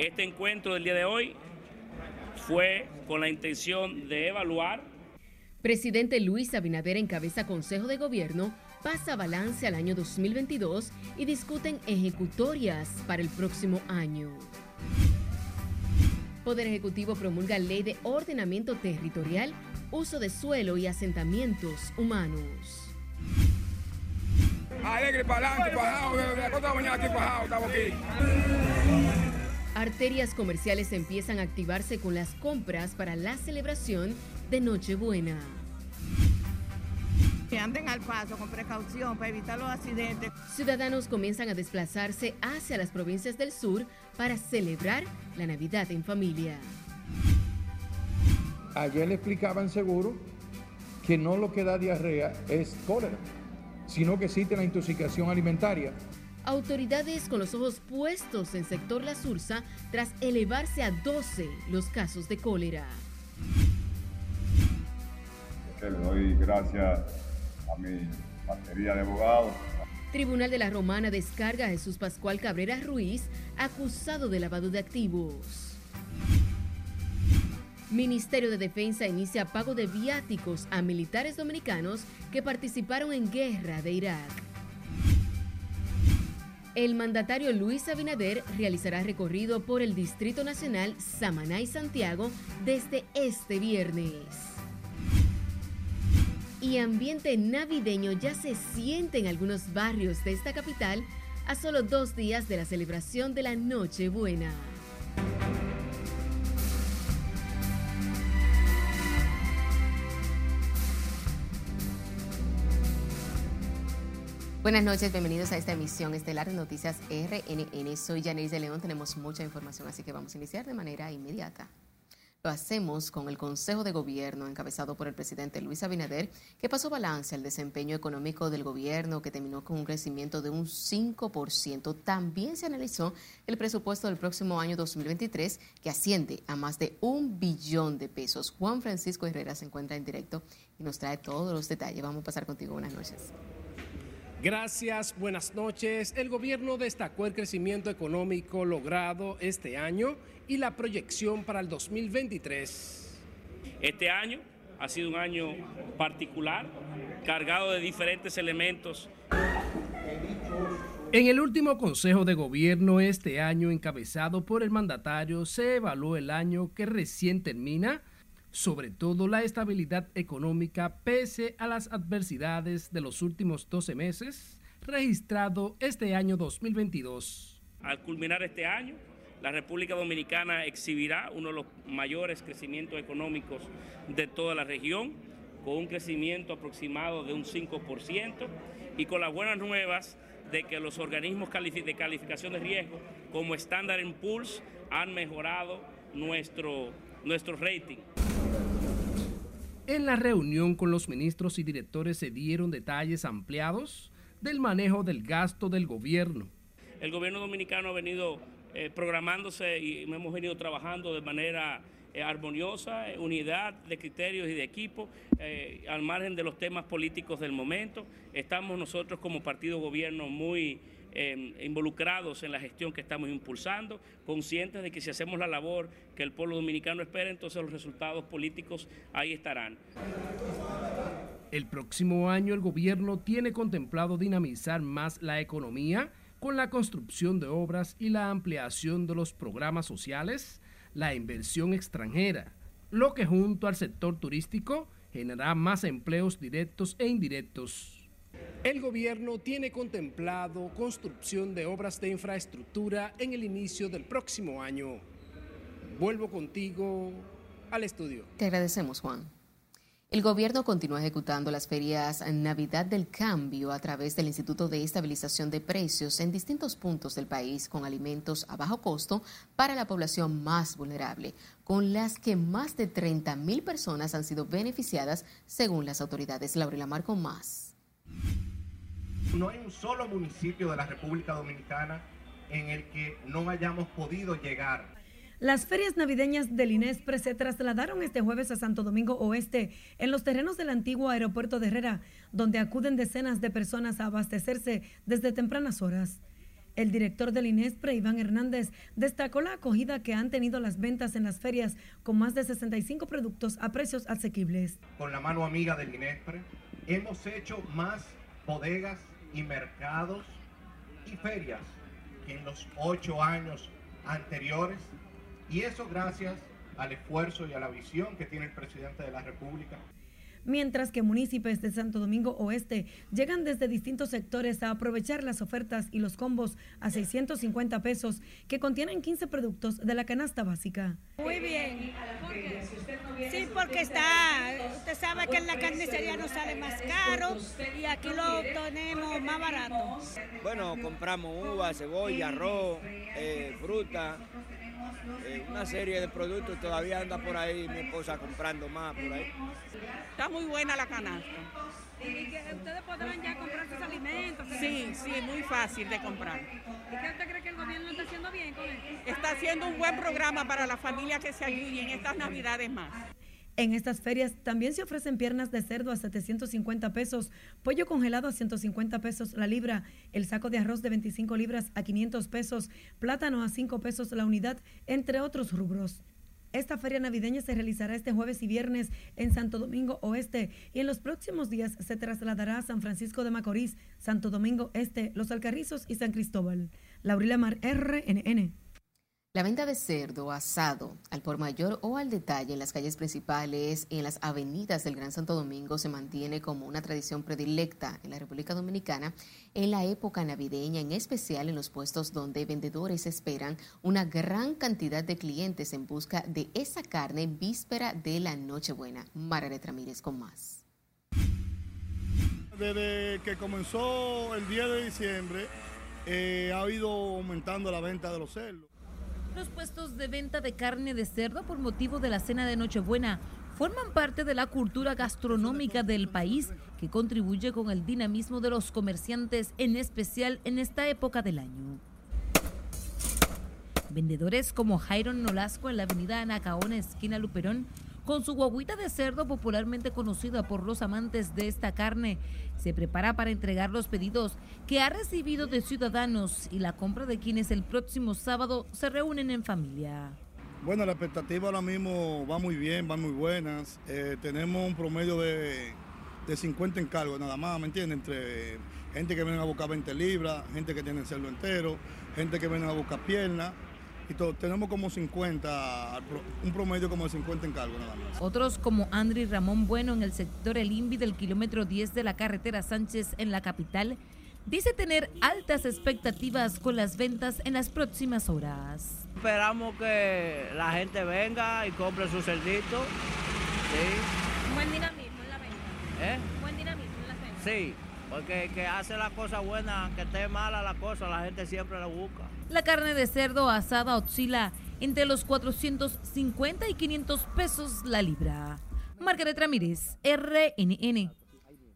Este encuentro del día de hoy fue con la intención de evaluar. Presidente Luis Abinader encabeza Consejo de Gobierno, pasa balance al año 2022 y discuten ejecutorias para el próximo año. Poder Ejecutivo promulga ley de ordenamiento territorial, uso de suelo y asentamientos humanos. Alegre para adelante, de la costa mañana aquí bajado, estamos aquí. Arterias comerciales empiezan a activarse con las compras para la celebración de Nochebuena. Que anden al paso con precaución para evitar los accidentes. Ciudadanos comienzan a desplazarse hacia las provincias del sur para celebrar la Navidad en familia. Ayer le explicaban seguro que no lo que da diarrea es cólera, sino que existe la intoxicación alimentaria. Autoridades con los ojos puestos en sector La Sursa tras elevarse a 12 los casos de cólera. Le doy gracias a mi batería de abogados. Tribunal de la Romana descarga a Jesús Pascual Cabrera Ruiz, acusado de lavado de activos. Ministerio de Defensa inicia pago de viáticos a militares dominicanos que participaron en guerra de Irak. El mandatario Luis Abinader realizará recorrido por el Distrito Nacional Samaná y Santiago desde este viernes. Y ambiente navideño ya se siente en algunos barrios de esta capital a solo dos días de la celebración de la Nochebuena. Buenas noches, bienvenidos a esta emisión estelar de Noticias RNN. Soy Janice de León, tenemos mucha información, así que vamos a iniciar de manera inmediata. Lo hacemos con el Consejo de Gobierno encabezado por el presidente Luis Abinader, que pasó balance al desempeño económico del gobierno, que terminó con un crecimiento de un 5%. También se analizó el presupuesto del próximo año 2023, que asciende a más de un billón de pesos. Juan Francisco Herrera se encuentra en directo y nos trae todos los detalles. Vamos a pasar contigo. Buenas noches. Gracias, buenas noches. El gobierno destacó el crecimiento económico logrado este año y la proyección para el 2023. Este año ha sido un año particular, cargado de diferentes elementos. En el último Consejo de Gobierno este año, encabezado por el mandatario, se evaluó el año que recién termina sobre todo la estabilidad económica pese a las adversidades de los últimos 12 meses registrado este año 2022. Al culminar este año, la República Dominicana exhibirá uno de los mayores crecimientos económicos de toda la región, con un crecimiento aproximado de un 5% y con las buenas nuevas de que los organismos de calificación de riesgo como Standard Poor's han mejorado nuestro, nuestro rating. En la reunión con los ministros y directores se dieron detalles ampliados del manejo del gasto del gobierno. El gobierno dominicano ha venido eh, programándose y hemos venido trabajando de manera eh, armoniosa, eh, unidad de criterios y de equipo, al margen de los temas políticos del momento. Estamos nosotros como partido gobierno muy Involucrados en la gestión que estamos impulsando, conscientes de que si hacemos la labor que el pueblo dominicano espera, entonces los resultados políticos ahí estarán. El próximo año el gobierno tiene contemplado dinamizar más la economía con la construcción de obras y la ampliación de los programas sociales, la inversión extranjera, lo que junto al sector turístico generará más empleos directos e indirectos. El gobierno tiene contemplado construcción de obras de infraestructura en el inicio del próximo año. Vuelvo contigo al estudio. Te agradecemos, Juan. El gobierno continúa ejecutando las ferias Navidad del Cambio a través del Instituto de Estabilización de Precios en distintos puntos del país con alimentos a bajo costo para la población más vulnerable, con las que más de 30 mil personas han sido beneficiadas según las autoridades. Laurela Marco más. No hay un solo municipio de la República Dominicana en el que no hayamos podido llegar. Las ferias navideñas del INESPRE se trasladaron este jueves a Santo Domingo Oeste, en los terrenos del antiguo aeropuerto de Herrera, donde acuden decenas de personas a abastecerse desde tempranas horas. El director del INESPRE, Iván Hernández, destacó la acogida que han tenido las ventas en las ferias con más de 65 productos a precios asequibles. Con la mano amiga del INESPRE, hemos hecho más bodegas y mercados y ferias que en los ocho años anteriores. Y eso gracias al esfuerzo y a la visión que tiene el presidente de la República mientras que municipios de Santo Domingo Oeste llegan desde distintos sectores a aprovechar las ofertas y los combos a 650 pesos que contienen 15 productos de la canasta básica. Muy bien. Sí, porque está, usted sabe que en la carnicería nos sale más caro y aquí lo tenemos más barato. Bueno, compramos uva, cebolla, arroz, eh, fruta, eh, una serie de productos. Todavía anda por ahí mi esposa comprando más por ahí. Está muy buena la canasta. ¿Y que ustedes podrán ya comprar sus alimentos? Sí, sí, muy fácil de comprar. ¿Y qué usted cree que el gobierno está haciendo bien con esto? Está haciendo un buen programa para la familia que se ayude en estas navidades más. En estas ferias también se ofrecen piernas de cerdo a 750 pesos, pollo congelado a 150 pesos la libra, el saco de arroz de 25 libras a 500 pesos, plátano a 5 pesos la unidad, entre otros rubros. Esta feria navideña se realizará este jueves y viernes en Santo Domingo Oeste y en los próximos días se trasladará a San Francisco de Macorís, Santo Domingo Este, Los Alcarrizos y San Cristóbal. Laurila Mar, RNN. La venta de cerdo asado al por mayor o al detalle en las calles principales y en las avenidas del Gran Santo Domingo se mantiene como una tradición predilecta en la República Dominicana en la época navideña, en especial en los puestos donde vendedores esperan una gran cantidad de clientes en busca de esa carne víspera de la Nochebuena. Margaret Ramírez con más. Desde que comenzó el día de diciembre eh, ha ido aumentando la venta de los cerdos. Los puestos de venta de carne de cerdo por motivo de la cena de Nochebuena forman parte de la cultura gastronómica del país que contribuye con el dinamismo de los comerciantes, en especial en esta época del año. Vendedores como Jairon Nolasco en la avenida Anacaona, esquina Luperón, con su guaguita de cerdo popularmente conocida por los amantes de esta carne. Se prepara para entregar los pedidos que ha recibido de ciudadanos y la compra de quienes el próximo sábado se reúnen en familia. Bueno, la expectativa ahora mismo va muy bien, van muy buenas. Eh, tenemos un promedio de, de 50 encargos nada más, ¿me entiendes? Entre gente que viene a buscar 20 libras, gente que tiene el cerdo entero, gente que viene a buscar piernas tenemos como 50, un promedio como de 50 encargos nada más. Otros como Andri Ramón Bueno en el sector El Invi del kilómetro 10 de la carretera Sánchez en la capital, dice tener altas expectativas con las ventas en las próximas horas. Esperamos que la gente venga y compre su cerdito. Sí. Buen dinamismo en la venta. ¿Eh? Buen dinamismo en la venta. Sí, porque que hace la cosa buena, que esté mala la cosa, la gente siempre la busca. La carne de cerdo asada oscila entre los 450 y 500 pesos la libra. Margaret Ramírez, RNN.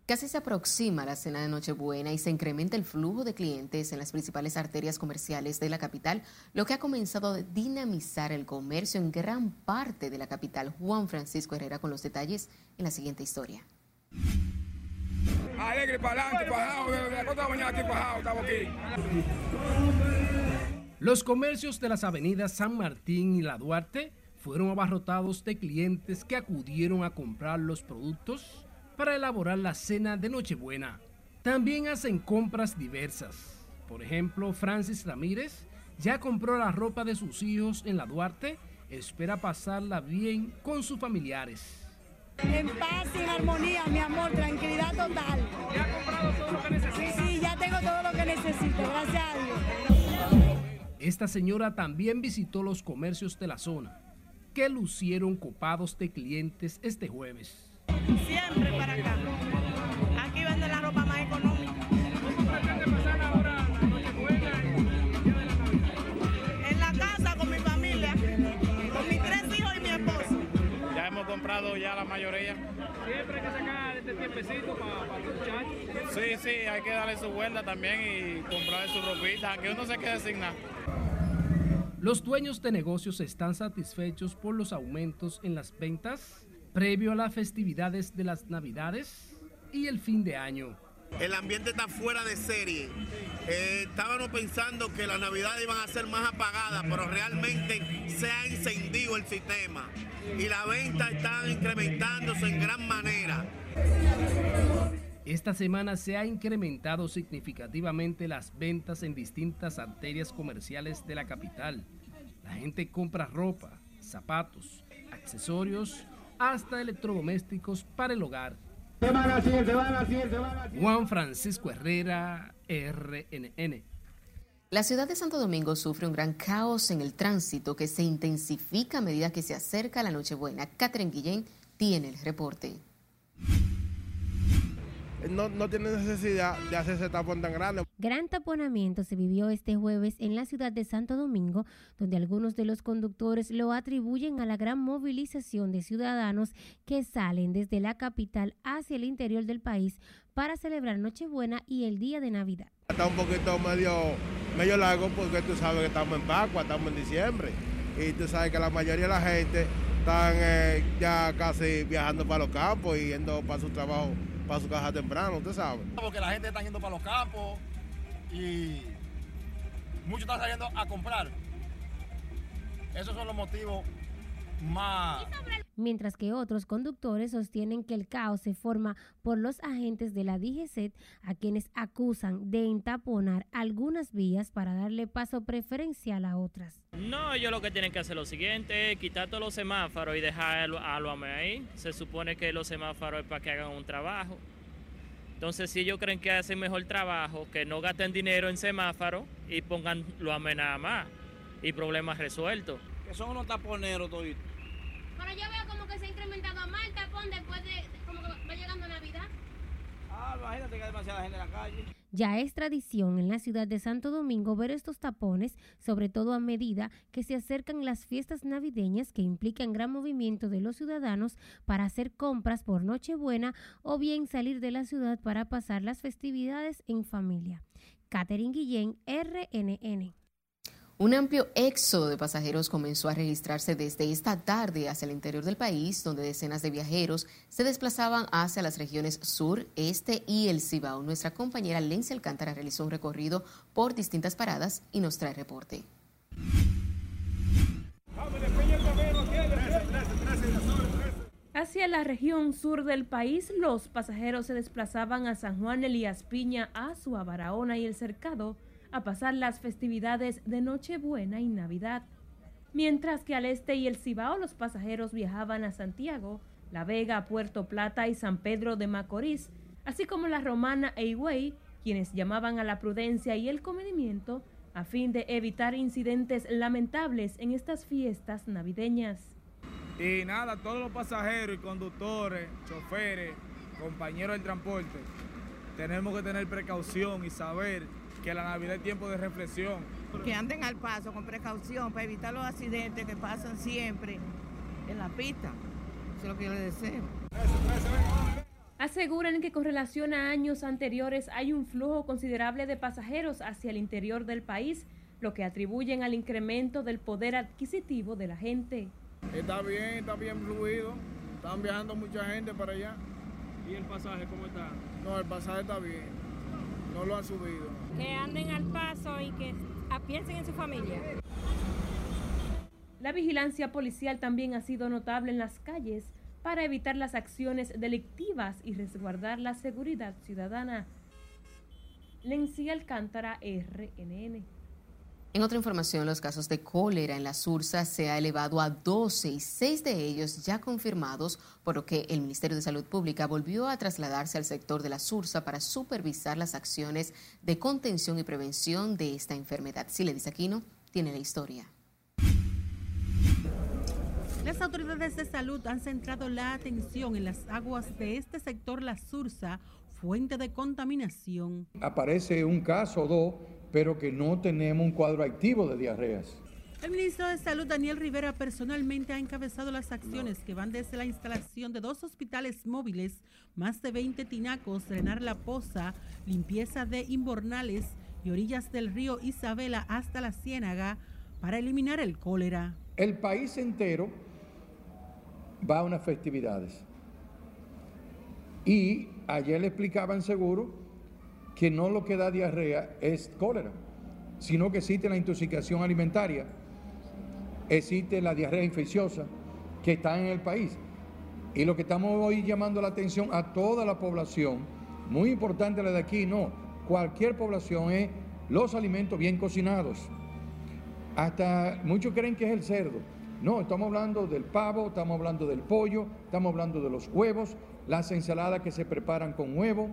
Casi se aproxima la cena de Nochebuena y se incrementa el flujo de clientes en las principales arterias comerciales de la capital, lo que ha comenzado a dinamizar el comercio en gran parte de la capital. Juan Francisco Herrera con los detalles en la siguiente historia. Alegre para adelante, de la mañana aquí estamos aquí. Los comercios de las avenidas San Martín y La Duarte fueron abarrotados de clientes que acudieron a comprar los productos para elaborar la cena de Nochebuena. También hacen compras diversas. Por ejemplo, Francis Ramírez ya compró la ropa de sus hijos en La Duarte, espera pasarla bien con sus familiares. En paz y en armonía, mi amor, tranquilidad total. ¿Ya ha comprado todo lo que necesita? Sí, ya tengo todo lo que necesito, gracias a Dios. Esta señora también visitó los comercios de la zona, que lucieron copados de clientes este jueves. Siempre para acá. Mayoría. Siempre hay que sacar este tiempecito para, los muchachos. Sí, sí, hay que darle su vuelta también y comprar su ropita, aunque uno se quede sin nada. Los dueños de negocios están satisfechos por los aumentos en las ventas previo a las festividades de las Navidades y el fin de año. El ambiente está fuera de serie. Eh, estábamos pensando que las navidades iban a ser más apagadas, pero realmente se ha encendido el sistema y la venta está incrementándose en gran manera. Esta semana se ha incrementado significativamente las ventas en distintas arterias comerciales de la capital. La gente compra ropa, zapatos, accesorios, hasta electrodomésticos para el hogar. Juan Francisco Herrera, RNN. La ciudad de Santo Domingo sufre un gran caos en el tránsito que se intensifica a medida que se acerca la Nochebuena. Catherine Guillén tiene el reporte no, no tiene necesidad de hacer ese tapón tan grande. Gran taponamiento se vivió este jueves en la ciudad de Santo Domingo, donde algunos de los conductores lo atribuyen a la gran movilización de ciudadanos que salen desde la capital hacia el interior del país para celebrar Nochebuena y el día de Navidad. Está un poquito medio, medio largo porque tú sabes que estamos en Pascua, estamos en diciembre y tú sabes que la mayoría de la gente están eh, ya casi viajando para los campos y yendo para su trabajo para su casa temprano, usted sabe. Porque la gente está yendo para los campos y muchos están saliendo a comprar. Esos son los motivos más... Mientras que otros conductores sostienen que el caos se forma por los agentes de la DGCET a quienes acusan de entaponar algunas vías para darle paso preferencial a otras. No, ellos lo que tienen que hacer es lo siguiente, quitar todos los semáforos y dejar a lo ahí. Se supone que los semáforos es para que hagan un trabajo. Entonces, si ellos creen que hacen mejor trabajo, que no gasten dinero en semáforos y pongan lo nada más y problemas resueltos. Que son unos taponeros toditos. Pero yo veo como que se ha incrementado más el tapón después de como que va llegando Navidad. Ah, imagínate que hay demasiada gente en la calle. Ya es tradición en la ciudad de Santo Domingo ver estos tapones, sobre todo a medida que se acercan las fiestas navideñas que implican gran movimiento de los ciudadanos para hacer compras por Nochebuena o bien salir de la ciudad para pasar las festividades en familia. Catherine Guillén, RNN. Un amplio éxodo de pasajeros comenzó a registrarse desde esta tarde hacia el interior del país, donde decenas de viajeros se desplazaban hacia las regiones sur, este y el Cibao. Nuestra compañera Lencia Alcántara realizó un recorrido por distintas paradas y nos trae reporte. Hacia la región sur del país, los pasajeros se desplazaban a San Juan Elías Piña, Azua, Barahona y El Cercado a pasar las festividades de Nochebuena y Navidad. Mientras que al este y el Cibao los pasajeros viajaban a Santiago, La Vega, Puerto Plata y San Pedro de Macorís, así como la Romana e quienes llamaban a la prudencia y el comedimiento a fin de evitar incidentes lamentables en estas fiestas navideñas. Y nada, todos los pasajeros y conductores, choferes, compañeros del transporte, tenemos que tener precaución y saber que la Navidad es tiempo de reflexión. Que anden al paso con precaución para evitar los accidentes que pasan siempre en la pista. Eso es lo que yo les deseo. Aseguran que con relación a años anteriores hay un flujo considerable de pasajeros hacia el interior del país, lo que atribuyen al incremento del poder adquisitivo de la gente. Está bien, está bien fluido. Están viajando mucha gente para allá. ¿Y el pasaje cómo está? No, el pasaje está bien no lo han subido. Que anden al paso y que piensen en su familia. La vigilancia policial también ha sido notable en las calles para evitar las acciones delictivas y resguardar la seguridad ciudadana. Lencia Alcántara, RNN. En otra información, los casos de cólera en la Sursa se ha elevado a 12 y 6 de ellos ya confirmados, por lo que el Ministerio de Salud Pública volvió a trasladarse al sector de la Sursa para supervisar las acciones de contención y prevención de esta enfermedad. Si le dice Aquino, tiene la historia. Las autoridades de salud han centrado la atención en las aguas de este sector La Sursa, fuente de contaminación. Aparece un caso o dos pero que no tenemos un cuadro activo de diarreas. El ministro de Salud, Daniel Rivera, personalmente ha encabezado las acciones que van desde la instalación de dos hospitales móviles, más de 20 tinacos, drenar la poza, limpieza de inbornales y orillas del río Isabela hasta la Ciénaga para eliminar el cólera. El país entero va a unas festividades. Y ayer le explicaban seguro que no lo que da diarrea es cólera, sino que existe la intoxicación alimentaria, existe la diarrea infecciosa que está en el país. Y lo que estamos hoy llamando la atención a toda la población, muy importante la de aquí, no, cualquier población es los alimentos bien cocinados. Hasta muchos creen que es el cerdo. No, estamos hablando del pavo, estamos hablando del pollo, estamos hablando de los huevos, las ensaladas que se preparan con huevo.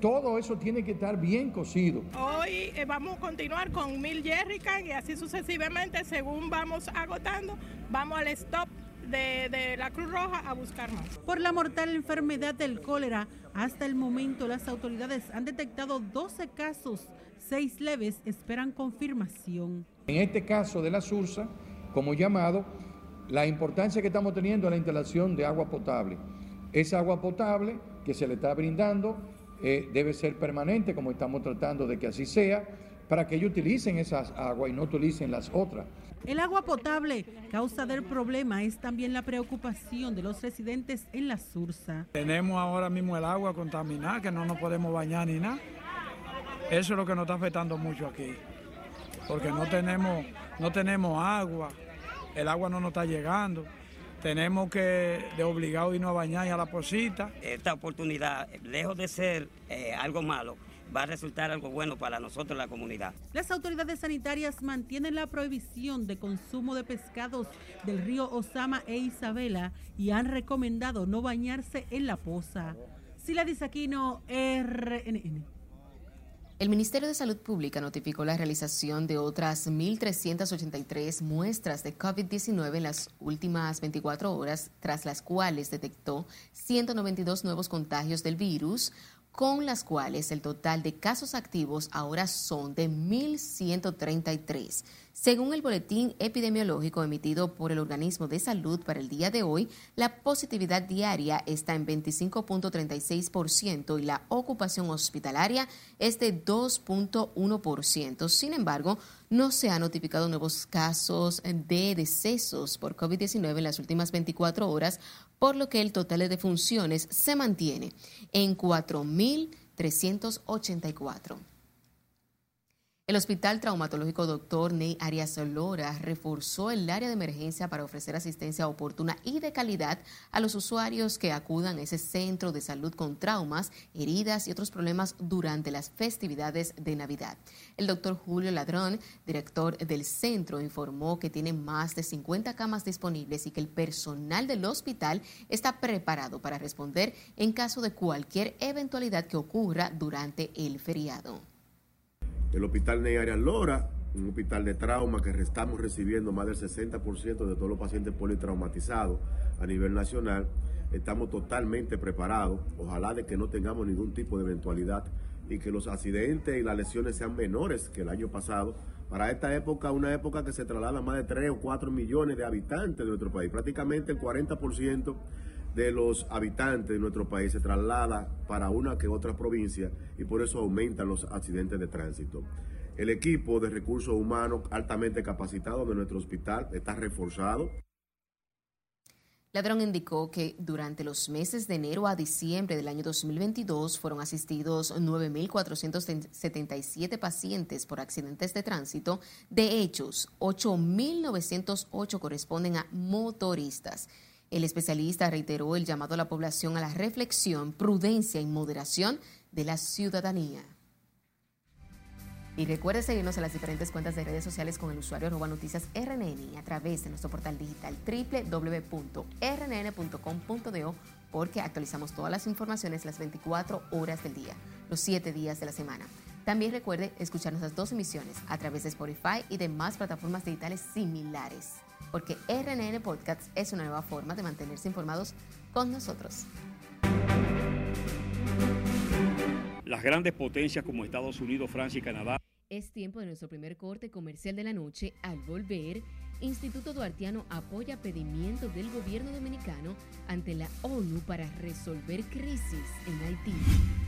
Todo eso tiene que estar bien cocido. Hoy eh, vamos a continuar con mil jerrycan y así sucesivamente, según vamos agotando, vamos al stop de, de, la Cruz Roja a buscar más. Por la mortal enfermedad del cólera, hasta el momento las autoridades han detectado 12 casos, 6 leves esperan confirmación. En este caso de la SURSA, como llamado, la importancia que estamos teniendo es la instalación de agua potable. Esa agua potable que se le está brindando eh, debe ser permanente, como estamos tratando de que así sea, para que ellos utilicen esas aguas y no utilicen las otras. El agua potable, causa del problema, es también la preocupación de los residentes en la Sursa. Tenemos ahora mismo el agua contaminada, que no nos podemos bañar ni nada. Eso es lo que nos está afectando mucho aquí, porque no tenemos, no tenemos agua, el agua no nos está llegando tenemos que de obligado irnos a bañar y a la posita. Esta oportunidad, lejos de ser eh, algo malo, va a resultar algo bueno para nosotros, la comunidad. Las autoridades sanitarias mantienen la prohibición de consumo de pescados del río Osama e Isabela y han recomendado no bañarse en la poza. Sila Disaquino, RNN. El Ministerio de Salud Pública notificó la realización de otras 1.383 muestras de COVID-19 en las últimas 24 horas, tras las cuales detectó 192 nuevos contagios del virus, con las cuales el total de casos activos ahora son de 1.133. Según el boletín epidemiológico emitido por el organismo de salud para el día de hoy, la positividad diaria está en 25.36% y la ocupación hospitalaria es de 2.1%. Sin embargo, no se han notificado nuevos casos de decesos por COVID-19 en las últimas 24 horas, por lo que el total de defunciones se mantiene en 4.384. El Hospital Traumatológico Dr. Ney Arias Lora reforzó el área de emergencia para ofrecer asistencia oportuna y de calidad a los usuarios que acudan a ese centro de salud con traumas, heridas y otros problemas durante las festividades de Navidad. El doctor Julio Ladrón, director del centro, informó que tiene más de 50 camas disponibles y que el personal del hospital está preparado para responder en caso de cualquier eventualidad que ocurra durante el feriado el Hospital Ney Arias Lora, un hospital de trauma que estamos recibiendo más del 60% de todos los pacientes politraumatizados a nivel nacional. Estamos totalmente preparados, ojalá de que no tengamos ningún tipo de eventualidad y que los accidentes y las lesiones sean menores que el año pasado. Para esta época, una época que se traslada más de 3 o 4 millones de habitantes de nuestro país, prácticamente el 40% de los habitantes de nuestro país se traslada para una que otra provincia y por eso aumentan los accidentes de tránsito. El equipo de recursos humanos altamente capacitado de nuestro hospital está reforzado. Ladrón indicó que durante los meses de enero a diciembre del año 2022 fueron asistidos 9.477 pacientes por accidentes de tránsito. De hechos, 8.908 corresponden a motoristas. El especialista reiteró el llamado a la población a la reflexión, prudencia y moderación de la ciudadanía. Y recuerde seguirnos en las diferentes cuentas de redes sociales con el usuario arroba noticias RNN a través de nuestro portal digital www.rnn.com.do porque actualizamos todas las informaciones las 24 horas del día, los 7 días de la semana. También recuerde escuchar nuestras dos emisiones a través de Spotify y demás plataformas digitales similares porque RNN Podcast es una nueva forma de mantenerse informados con nosotros. Las grandes potencias como Estados Unidos, Francia y Canadá. Es tiempo de nuestro primer corte comercial de la noche. Al volver, Instituto Duartiano apoya pedimientos del gobierno dominicano ante la ONU para resolver crisis en Haití.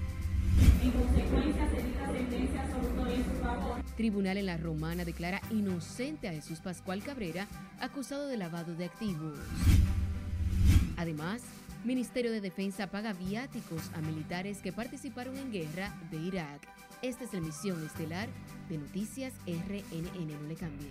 Tribunal en la Romana declara inocente a Jesús Pascual Cabrera, acusado de lavado de activos. Además, Ministerio de Defensa paga viáticos a militares que participaron en guerra de Irak. Esta es la emisión estelar de Noticias RNN. No le cambie.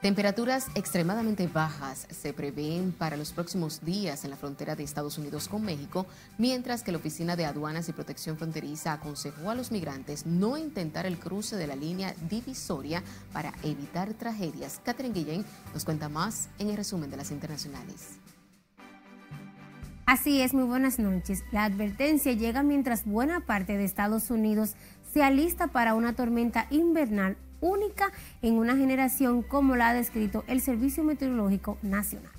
Temperaturas extremadamente bajas se prevén para los próximos días en la frontera de Estados Unidos con México, mientras que la Oficina de Aduanas y Protección Fronteriza aconsejó a los migrantes no intentar el cruce de la línea divisoria para evitar tragedias. Catherine Guillén nos cuenta más en el resumen de las internacionales. Así es, muy buenas noches. La advertencia llega mientras buena parte de Estados Unidos se alista para una tormenta invernal única en una generación como la ha descrito el Servicio Meteorológico Nacional.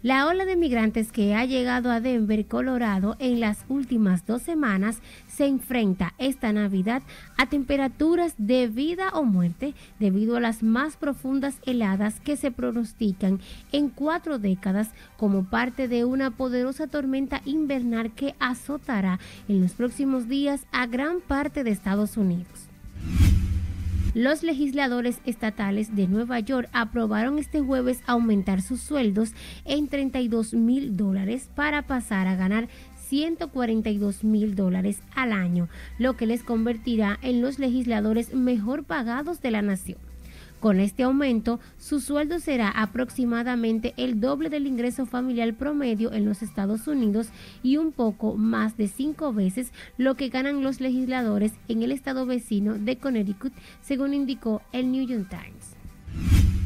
La ola de migrantes que ha llegado a Denver, Colorado, en las últimas dos semanas se enfrenta esta Navidad a temperaturas de vida o muerte debido a las más profundas heladas que se pronostican en cuatro décadas como parte de una poderosa tormenta invernal que azotará en los próximos días a gran parte de Estados Unidos. Los legisladores estatales de Nueva York aprobaron este jueves aumentar sus sueldos en 32 mil dólares para pasar a ganar 142 mil dólares al año, lo que les convertirá en los legisladores mejor pagados de la nación. Con este aumento, su sueldo será aproximadamente el doble del ingreso familiar promedio en los Estados Unidos y un poco más de cinco veces lo que ganan los legisladores en el estado vecino de Connecticut, según indicó el New York Times.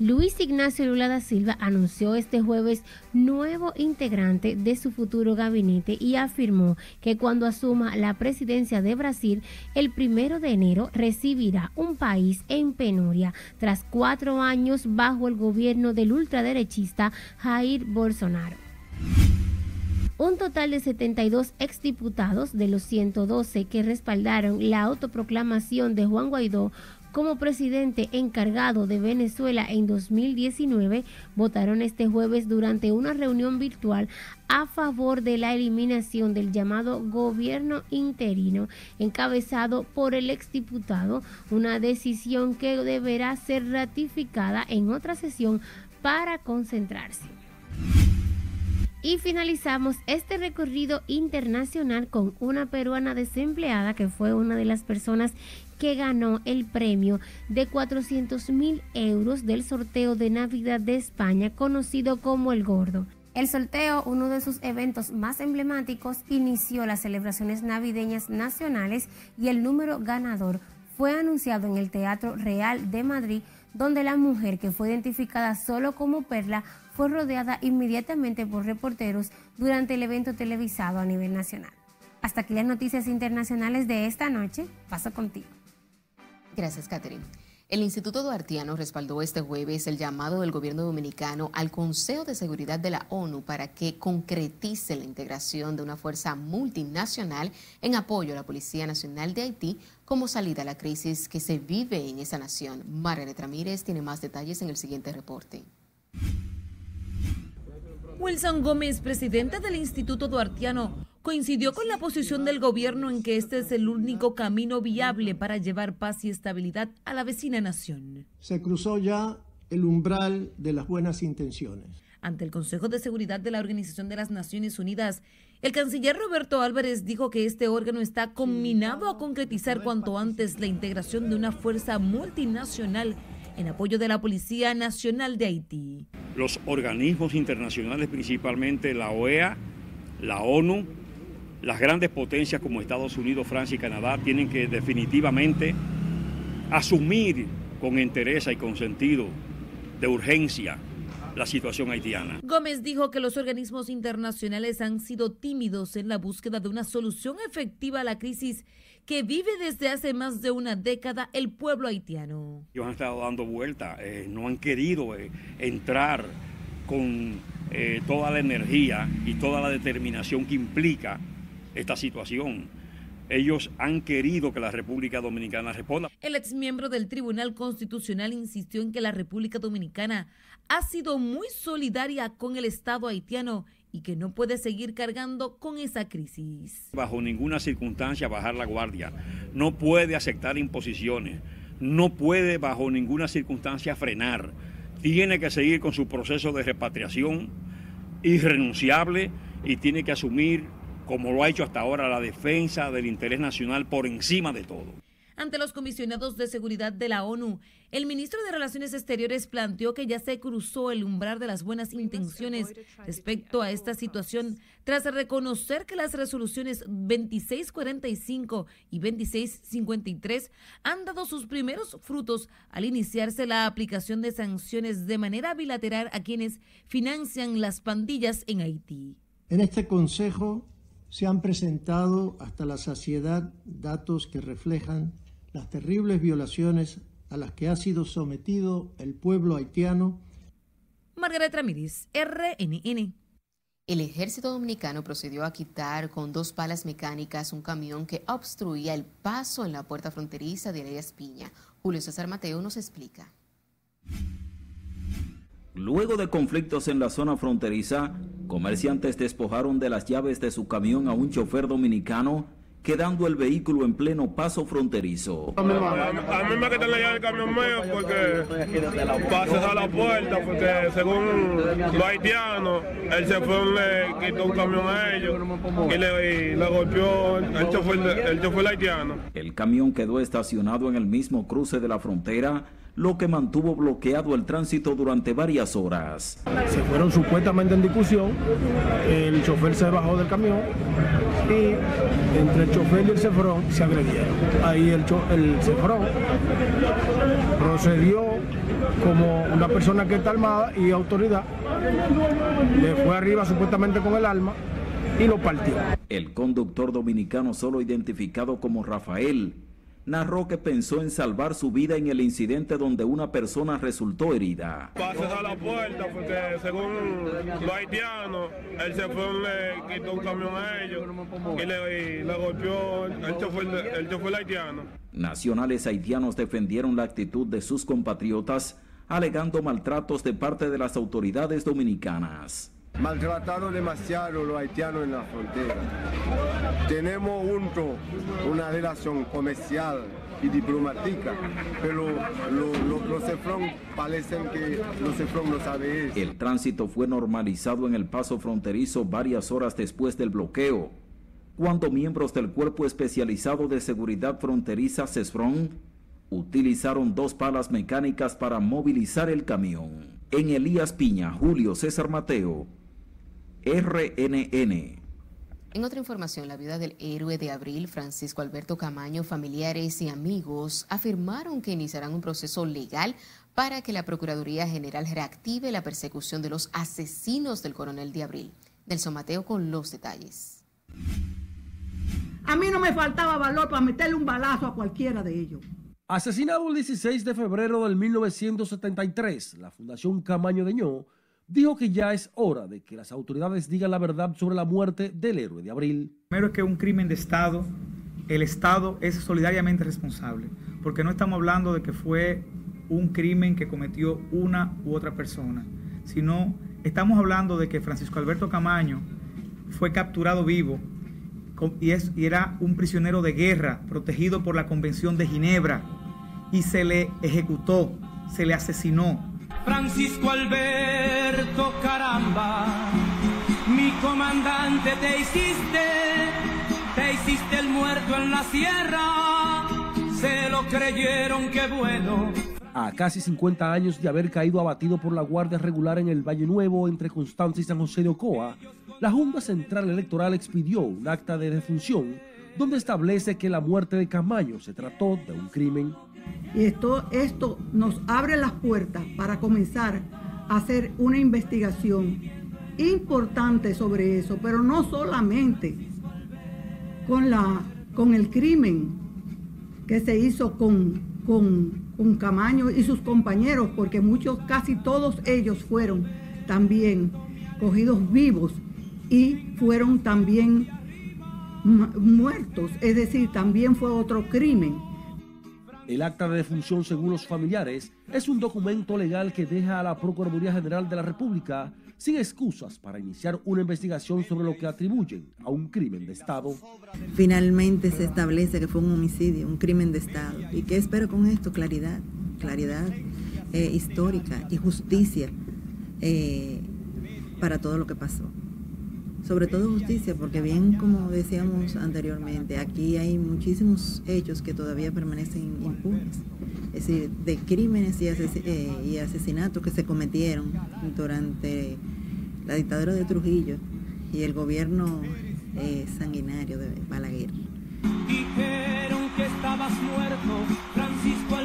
Luis Ignacio Lula da Silva anunció este jueves nuevo integrante de su futuro gabinete y afirmó que cuando asuma la presidencia de Brasil el primero de enero recibirá un país en penuria tras cuatro años bajo el gobierno del ultraderechista Jair Bolsonaro. Un total de 72 exdiputados de los 112 que respaldaron la autoproclamación de Juan Guaidó como presidente encargado de Venezuela en 2019 votaron este jueves durante una reunión virtual a favor de la eliminación del llamado gobierno interino encabezado por el exdiputado, una decisión que deberá ser ratificada en otra sesión para concentrarse. Y finalizamos este recorrido internacional con una peruana desempleada que fue una de las personas que ganó el premio de 400 mil euros del sorteo de Navidad de España conocido como El Gordo. El sorteo, uno de sus eventos más emblemáticos, inició las celebraciones navideñas nacionales y el número ganador fue anunciado en el Teatro Real de Madrid, donde la mujer que fue identificada solo como Perla fue rodeada inmediatamente por reporteros durante el evento televisado a nivel nacional. Hasta aquí las noticias internacionales de esta noche. Paso contigo. Gracias, Catherine. El Instituto Duartiano respaldó este jueves el llamado del gobierno dominicano al Consejo de Seguridad de la ONU para que concretice la integración de una fuerza multinacional en apoyo a la Policía Nacional de Haití como salida a la crisis que se vive en esa nación. Margaret Ramírez tiene más detalles en el siguiente reporte. Wilson Gómez, presidente del Instituto Duartiano, coincidió con la posición del gobierno en que este es el único camino viable para llevar paz y estabilidad a la vecina nación. Se cruzó ya el umbral de las buenas intenciones. Ante el Consejo de Seguridad de la Organización de las Naciones Unidas, el canciller Roberto Álvarez dijo que este órgano está combinado a concretizar cuanto antes la integración de una fuerza multinacional en apoyo de la Policía Nacional de Haití. Los organismos internacionales, principalmente la OEA, la ONU, las grandes potencias como Estados Unidos, Francia y Canadá, tienen que definitivamente asumir con interés y con sentido de urgencia la situación haitiana. Gómez dijo que los organismos internacionales han sido tímidos en la búsqueda de una solución efectiva a la crisis que vive desde hace más de una década el pueblo haitiano. Ellos han estado dando vuelta, eh, no han querido eh, entrar con eh, toda la energía y toda la determinación que implica esta situación. Ellos han querido que la República Dominicana responda. El exmiembro del Tribunal Constitucional insistió en que la República Dominicana ha sido muy solidaria con el Estado haitiano y que no puede seguir cargando con esa crisis. Bajo ninguna circunstancia bajar la guardia. No puede aceptar imposiciones. No puede bajo ninguna circunstancia frenar. Tiene que seguir con su proceso de repatriación irrenunciable y tiene que asumir, como lo ha hecho hasta ahora, la defensa del interés nacional por encima de todo. Ante los comisionados de seguridad de la ONU, el ministro de Relaciones Exteriores planteó que ya se cruzó el umbral de las buenas intenciones respecto a esta situación, tras reconocer que las resoluciones 2645 y 2653 han dado sus primeros frutos al iniciarse la aplicación de sanciones de manera bilateral a quienes financian las pandillas en Haití. En este Consejo se han presentado hasta la saciedad datos que reflejan las terribles violaciones a las que ha sido sometido el pueblo haitiano. Margaret Ramírez, RNN. El ejército dominicano procedió a quitar con dos palas mecánicas un camión que obstruía el paso en la puerta fronteriza de Elías Piña. Julio César Mateo nos explica. Luego de conflictos en la zona fronteriza, comerciantes despojaron de las llaves de su camión a un chofer dominicano quedando el vehículo en pleno paso fronterizo. A mí, me quitan la llave del camión mío porque pasas a la puerta, porque según los haitianos, el chofer le quitó un camión a ellos y le, le golpeó el chofer, el chofer haitiano. El camión quedó estacionado en el mismo cruce de la frontera lo que mantuvo bloqueado el tránsito durante varias horas. Se fueron supuestamente en discusión, el chofer se bajó del camión y entre el chofer y el cefrón se agredieron. Ahí el, el cefrón procedió como una persona que está armada y autoridad, le fue arriba supuestamente con el arma y lo partió. El conductor dominicano solo identificado como Rafael narró que pensó en salvar su vida en el incidente donde una persona resultó herida. Pases a la puerta porque según los haitianos, el chofer le quitó un camión a ellos y le, le golpeó el chofer, el chofer haitiano. Nacionales haitianos defendieron la actitud de sus compatriotas alegando maltratos de parte de las autoridades dominicanas maltrataron demasiado los haitianos en la frontera. Tenemos junto una relación comercial y diplomática, pero los cefrón parecen que los cefrón no saben eso. El tránsito fue normalizado en el paso fronterizo varias horas después del bloqueo, cuando miembros del Cuerpo Especializado de Seguridad Fronteriza CESFRON utilizaron dos palas mecánicas para movilizar el camión. En Elías Piña, Julio César Mateo, RNN. En otra información, la viuda del héroe de abril, Francisco Alberto Camaño, familiares y amigos afirmaron que iniciarán un proceso legal para que la Procuraduría General reactive la persecución de los asesinos del coronel de abril. Nelson Mateo con los detalles. A mí no me faltaba valor para meterle un balazo a cualquiera de ellos. Asesinado el 16 de febrero del 1973, la Fundación Camaño de Ño dijo que ya es hora de que las autoridades digan la verdad sobre la muerte del héroe de abril. Primero es que un crimen de Estado, el Estado es solidariamente responsable, porque no estamos hablando de que fue un crimen que cometió una u otra persona, sino estamos hablando de que Francisco Alberto Camaño fue capturado vivo y, es, y era un prisionero de guerra protegido por la Convención de Ginebra y se le ejecutó, se le asesinó Francisco Alberto, caramba, mi comandante te hiciste, te hiciste el muerto en la sierra, se lo creyeron, qué bueno. A casi 50 años de haber caído abatido por la Guardia Regular en el Valle Nuevo entre Constanza y San José de Ocoa, la Junta Central Electoral expidió un acta de defunción donde establece que la muerte de Camayo se trató de un crimen y esto, esto nos abre las puertas para comenzar a hacer una investigación importante sobre eso, pero no solamente con, la, con el crimen que se hizo con, con, con Camaño y sus compañeros, porque muchos, casi todos ellos fueron también cogidos vivos y fueron también muertos, es decir, también fue otro crimen El acta de defunción, según los familiares, es un documento legal que deja a la Procuraduría General de la República sin excusas para iniciar una investigación sobre lo que atribuyen a un crimen de Estado. Finalmente se establece que fue un homicidio, un crimen de Estado. ¿Y qué espero con esto? Claridad, claridad eh, histórica y justicia eh, para todo lo que pasó sobre todo justicia, porque bien como decíamos anteriormente, aquí hay muchísimos hechos que todavía permanecen impunes, es decir, de crímenes y, eh, asesinatos que se cometieron durante la dictadura de Trujillo y el gobierno eh, sanguinario de Balaguer. Dijeron que estabas muerto, Francisco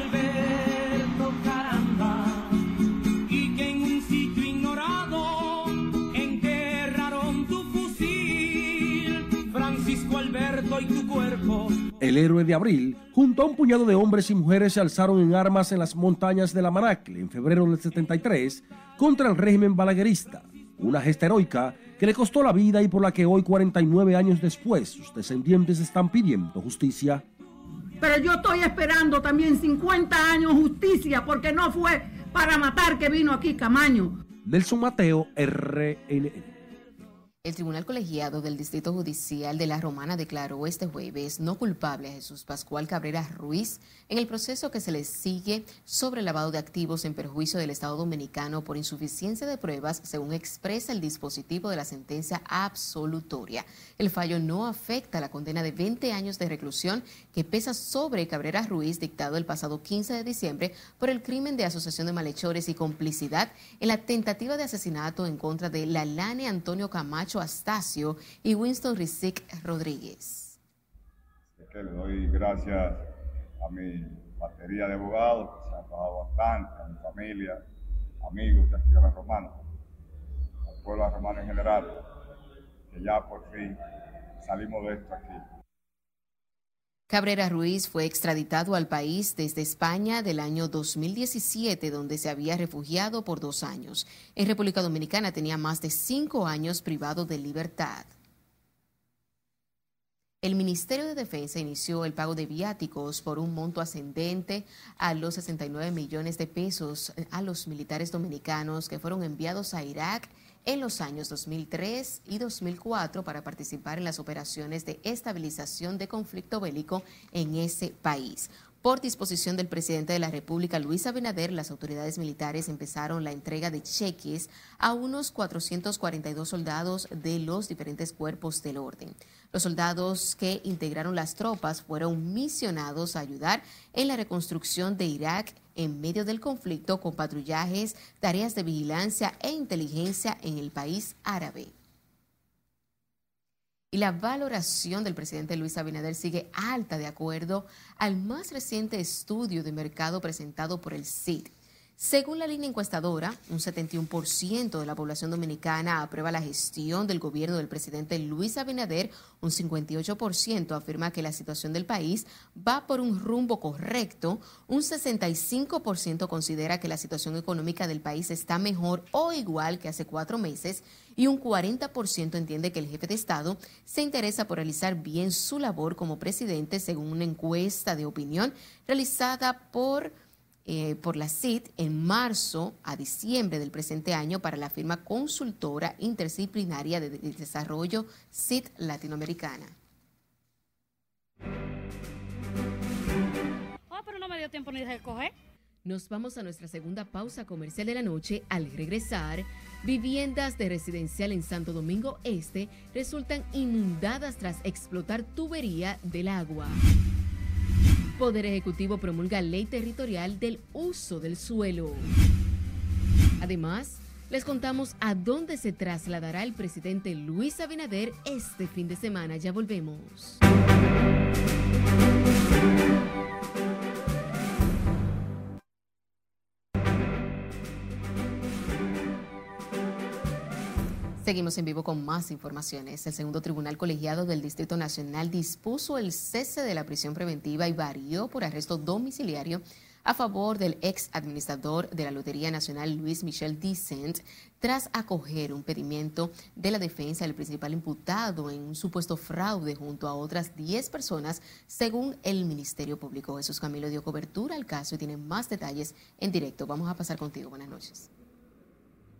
El héroe de abril, junto a un puñado de hombres y mujeres, se alzaron en armas en las montañas de la Manacle en febrero del 73 contra el régimen balaguerista, una gesta heroica que le costó la vida y por la que hoy, 49 años después, sus descendientes están pidiendo justicia. Pero yo estoy esperando también 50 años justicia porque no fue para matar que vino aquí Camaño. Nelson Mateo, RNN. El Tribunal Colegiado del Distrito Judicial de La Romana declaró este jueves no culpable a Jesús Pascual Cabrera Ruiz en el proceso que se le sigue sobre el lavado de activos en perjuicio del Estado Dominicano por insuficiencia de pruebas, según expresa el dispositivo de la sentencia absolutoria. El fallo no afecta la condena de 20 años de reclusión que pesa sobre Cabrera Ruiz, dictado el pasado 15 de diciembre por el crimen de asociación de malhechores y complicidad en la tentativa de asesinato en contra de Lalane Antonio Camacho Astacio y Winston Rizik Rodríguez. le doy gracias a mi batería de abogados que se han trabajado bastante, a mi familia, amigos de aquí a la Romana, al pueblo de la Romana en general, que ya por fin salimos de esto aquí. Cabrera Ruiz fue extraditado al país desde España del año 2017, donde se había refugiado por dos años. En República Dominicana tenía más de cinco años privado de libertad. El Ministerio de Defensa inició el pago de viáticos por un monto ascendente a los 69 millones de pesos a los militares dominicanos que fueron enviados a Irak en los años 2003 y 2004 para participar en las operaciones de estabilización de conflicto bélico en ese país. Por disposición del presidente de la República, Luis Abinader, las autoridades militares empezaron la entrega de cheques a unos 442 soldados de los diferentes cuerpos del orden. Los soldados que integraron las tropas fueron misionados a ayudar en la reconstrucción de Irak en medio del conflicto con patrullajes, tareas de vigilancia e inteligencia en el país árabe. Y la valoración del presidente Luis Abinader sigue alta de acuerdo al más reciente estudio de mercado presentado por el CID. Según la línea encuestadora, un 71% de la población dominicana aprueba la gestión del gobierno del presidente Luis Abinader, un 58% afirma que la situación del país va por un rumbo correcto, un 65% considera que la situación económica del país está mejor o igual que hace cuatro meses. Y un 40% entiende que el jefe de Estado se interesa por realizar bien su labor como presidente, según una encuesta de opinión realizada por eh, por la CID en marzo a diciembre del presente año para la firma consultora interdisciplinaria de, de desarrollo CID Latinoamericana. Oh, pero no me dio tiempo ni de recoger. Nos vamos a nuestra segunda pausa comercial de la noche. Al regresar, viviendas de residencial en Santo Domingo Este resultan inundadas tras explotar tubería del agua. Poder Ejecutivo promulga ley territorial del uso del suelo. Además, les contamos a dónde se trasladará el presidente Luis Abinader este fin de semana. Ya volvemos. Seguimos en vivo con más informaciones. El segundo tribunal colegiado del Distrito Nacional dispuso el cese de la prisión preventiva y varió por arresto domiciliario a favor del ex administrador de la Lotería Nacional Luis Michel Dicent tras acoger un pedimiento de la defensa del principal imputado en un supuesto fraude junto a otras 10 personas, según el Ministerio Público. Jesús Camilo dio cobertura al caso y tiene más detalles en directo. Vamos a pasar contigo. Buenas noches.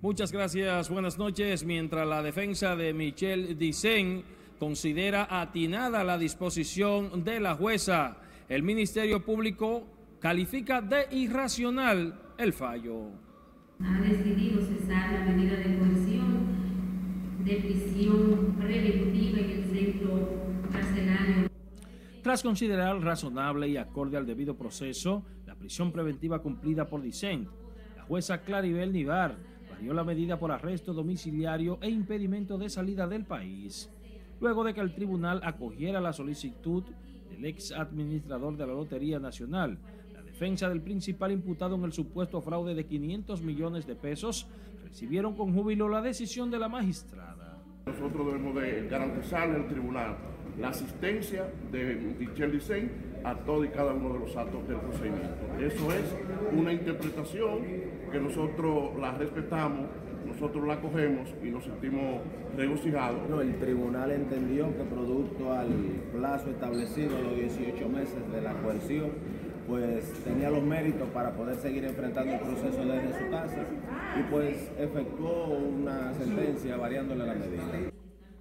Muchas gracias, buenas noches. Mientras la defensa de Michel Dicen considera atinada la disposición de la jueza, el Ministerio Público califica de irracional el fallo. Ha decidido cesar la medida de coerción de prisión preventiva en el centro carcelario. Tras considerar razonable y acorde al debido proceso la prisión preventiva cumplida por Dicen, la jueza Claribel Nivar varió la medida por arresto domiciliario e impedimento de salida del país, luego de que el tribunal acogiera la solicitud del ex administrador de la Lotería Nacional, la defensa del principal imputado en el supuesto fraude de 500 millones de pesos, recibieron con júbilo la decisión de la magistrada. Nosotros debemos de garantizarle al tribunal la asistencia de Michel Dicen a todo y cada uno de los actos del procedimiento. Eso es una interpretación que nosotros la respetamos, nosotros la cogemos y nos sentimos regocijados. No, el tribunal entendió que producto al plazo establecido, los 18 meses de la coerción, pues tenía los méritos para poder seguir enfrentando el proceso desde su casa y pues efectuó una sentencia variándole la medida.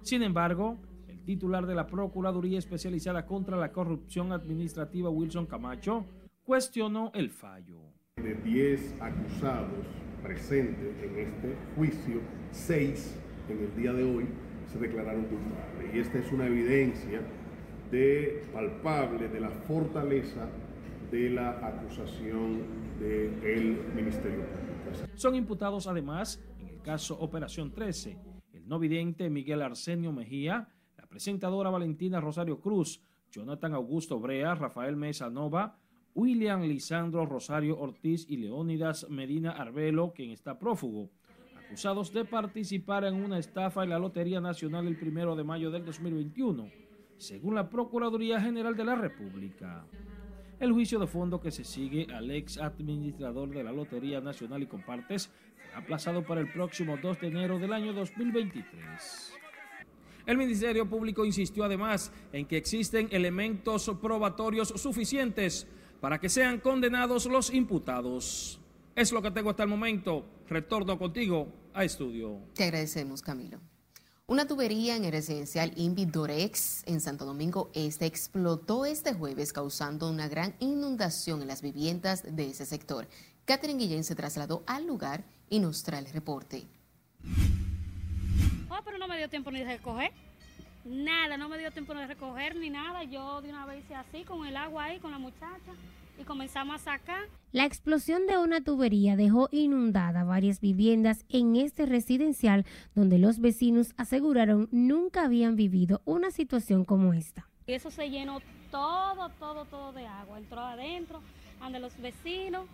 Sin embargo, titular de la Procuraduría Especializada contra la Corrupción Administrativa, Wilson Camacho, cuestionó el fallo. De 10 acusados presentes en este juicio, 6 en el día de hoy se declararon culpables. Y esta es una evidencia de palpable de la fortaleza de la acusación del Ministerio Público. Son imputados además, en el caso Operación 13, el no vidente Miguel Arsenio Mejía, presentadora Valentina Rosario Cruz, Jonathan Augusto Brea, Rafael Mesa Nova, William Lisandro Rosario Ortiz y Leónidas Medina Arbelo, quien está prófugo, acusados de participar en una estafa en la Lotería Nacional el primero de mayo del 2021, según la Procuraduría General de la República. El juicio de fondo que se sigue al ex administrador de la Lotería Nacional y Compartes aplazado para el próximo 2 de enero del año 2023. El Ministerio Público insistió además en que existen elementos probatorios suficientes para que sean condenados los imputados. Es lo que tengo hasta el momento. Retorno contigo a estudio. Te agradecemos, Camilo. Una tubería en el residencial Invidorex en Santo Domingo Este explotó este jueves causando una gran inundación en las viviendas de ese sector. Catherine Guillén se trasladó al lugar y nos trae el reporte. Oh, pero no me dio tiempo ni de recoger. Nada, no me dio tiempo de recoger ni nada. Yo de una vez hice así con el agua ahí, con la muchacha y comenzamos a sacar. La explosión de una tubería dejó inundada varias viviendas en este residencial donde los vecinos aseguraron nunca habían vivido una situación como esta. Y eso se llenó todo, todo, todo de agua. Entró adentro, ande los vecinos.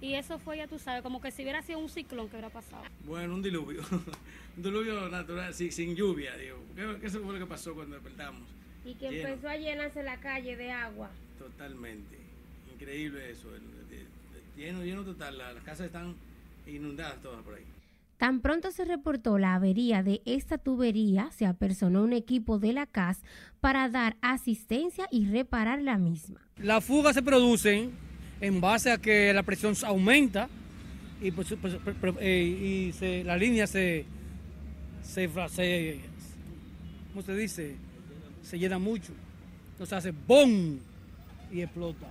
Y eso fue, ya tú sabes, como que si hubiera sido un ciclón que hubiera pasado. Bueno, un diluvio. un diluvio natural, sin, sin lluvia, digo. ¿Qué, ¿Qué, fue lo que pasó cuando despertamos? Y que Lleno. empezó a llenarse la calle de agua. Totalmente. Increíble eso. Lleno, lleno total. Las casas están inundadas todas por ahí. Tan pronto se reportó la avería de esta tubería, se apersonó un equipo de la CAS para dar asistencia y reparar la misma. Las fugas se producen en base a que la presión aumenta y, pues, pues, eh, se, la línea se, se, se, ¿cómo se dice? Se llena mucho. Entonces hace ¡bom! y explota.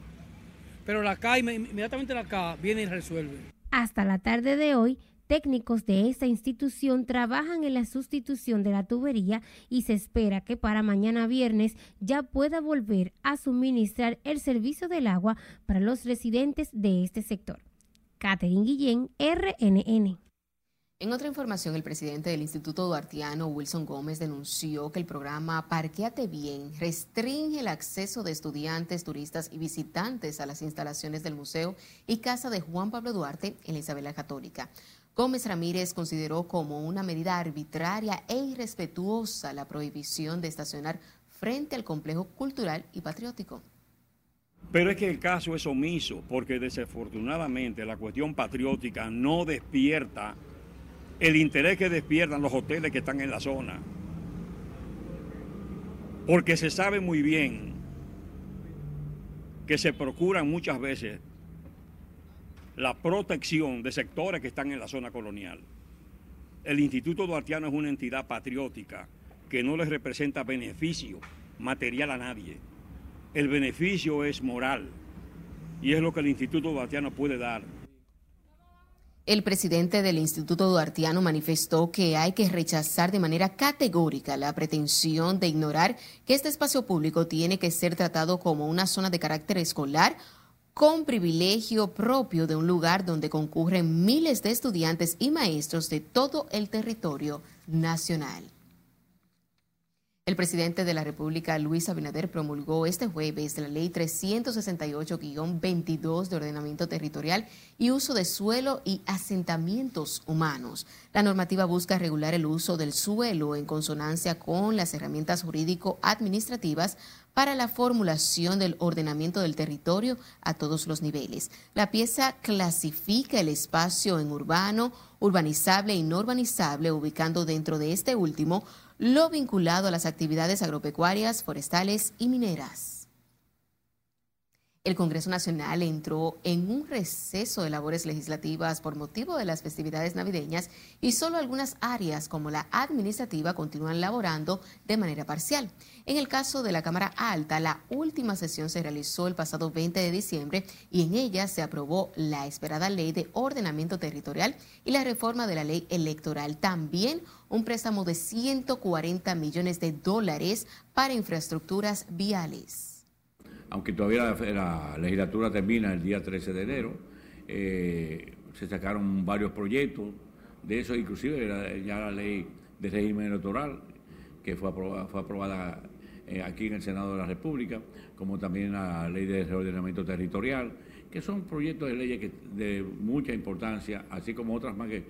Pero la CA, inmediatamente la CA viene y resuelve. Hasta la tarde de hoy, técnicos de esta institución trabajan en la sustitución de la tubería y se espera que para mañana viernes ya pueda volver a suministrar el servicio del agua para los residentes de este sector. Catherine Guillén, RNN. En otra información, el presidente del Instituto Duartiano, Wilson Gómez, denunció que el programa Parqueate Bien restringe el acceso de estudiantes, turistas y visitantes a las instalaciones del museo y casa de Juan Pablo Duarte en la Isabela Católica. Gómez Ramírez consideró como una medida arbitraria e irrespetuosa la prohibición de estacionar frente al complejo cultural y patriótico. Pero es que el caso es omiso, porque desafortunadamente la cuestión patriótica no despierta el interés que despiertan los hoteles que están en la zona. Porque se sabe muy bien que se procuran muchas veces la protección de sectores que están en la zona colonial. El Instituto Duartiano es una entidad patriótica que no le representa beneficio material a nadie. El beneficio es moral y es lo que el Instituto Duartiano puede dar. El presidente del Instituto Duartiano manifestó que hay que rechazar de manera categórica la pretensión de ignorar que este espacio público tiene que ser tratado como una zona de carácter escolar con privilegio propio de un lugar donde concurren miles de estudiantes y maestros de todo el territorio nacional. El presidente de la República, Luis Abinader, promulgó este jueves la Ley 368-22 de Ordenamiento Territorial y Uso de Suelo y Asentamientos Humanos. La normativa busca regular el uso del suelo en consonancia con las herramientas jurídico-administrativas para la formulación del ordenamiento del territorio a todos los niveles. La pieza clasifica el espacio en urbano, urbanizable y no urbanizable, ubicando dentro de este último lo vinculado a las actividades agropecuarias, forestales y mineras. El Congreso Nacional entró en un receso de labores legislativas por motivo de las festividades navideñas y solo algunas áreas como la administrativa continúan laborando de manera parcial. En el caso de la Cámara Alta, la última sesión se realizó el pasado 20 de diciembre y en ella se aprobó la esperada ley de ordenamiento territorial y la reforma de la ley electoral. También un préstamo de 140 millones de dólares para infraestructuras viales aunque todavía la, legislatura termina el día 13 de enero, eh, se sacaron varios proyectos de eso, inclusive ya la ley de régimen electoral, que fue aprobada, eh, aquí en el Senado de la República, como también la ley de reordenamiento territorial, que son proyectos de leyes de mucha importancia, así como otras más que,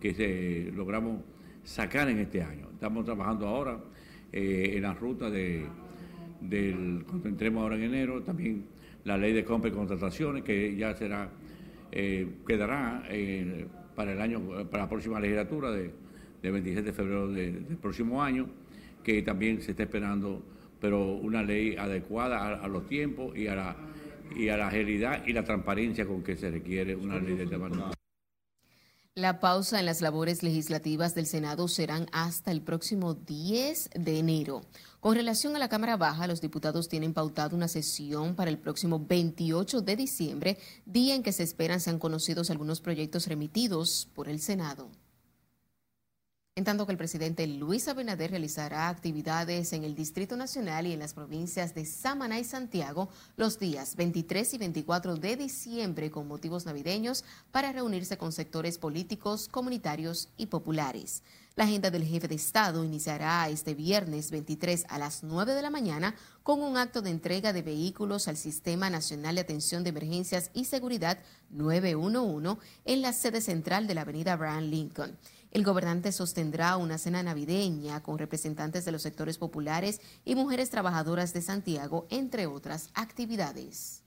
que se logramos sacar en este año. Estamos trabajando ahora eh, en la ruta de del, entremos ahora en enero, también la ley de compra y contrataciones, que ya será, eh, quedará eh, para el año, para la próxima legislatura de, 27 de febrero del próximo año, que también se está esperando, pero una ley adecuada a, los tiempos y a la y a la agilidad y la transparencia con que se requiere una ley de tamaño. La pausa en las labores legislativas del Senado serán hasta el próximo 10 de enero. Con relación a la Cámara Baja, los diputados tienen pautado una sesión para el próximo 28 de diciembre, día en que se esperan sean conocidos algunos proyectos remitidos por el Senado. En tanto que el presidente Luis Abinader realizará actividades en el Distrito Nacional y en las provincias de Samaná y Santiago los días 23 y 24 de diciembre con motivos navideños para reunirse con sectores políticos, comunitarios y populares. La agenda del jefe de Estado iniciará este viernes 23 a las 9 de la mañana con un acto de entrega de vehículos al Sistema Nacional de Atención de Emergencias y Seguridad 911 en la sede central de la avenida Abraham Lincoln. El gobernante sostendrá una cena navideña con representantes de los sectores populares y mujeres trabajadoras de Santiago, entre otras actividades.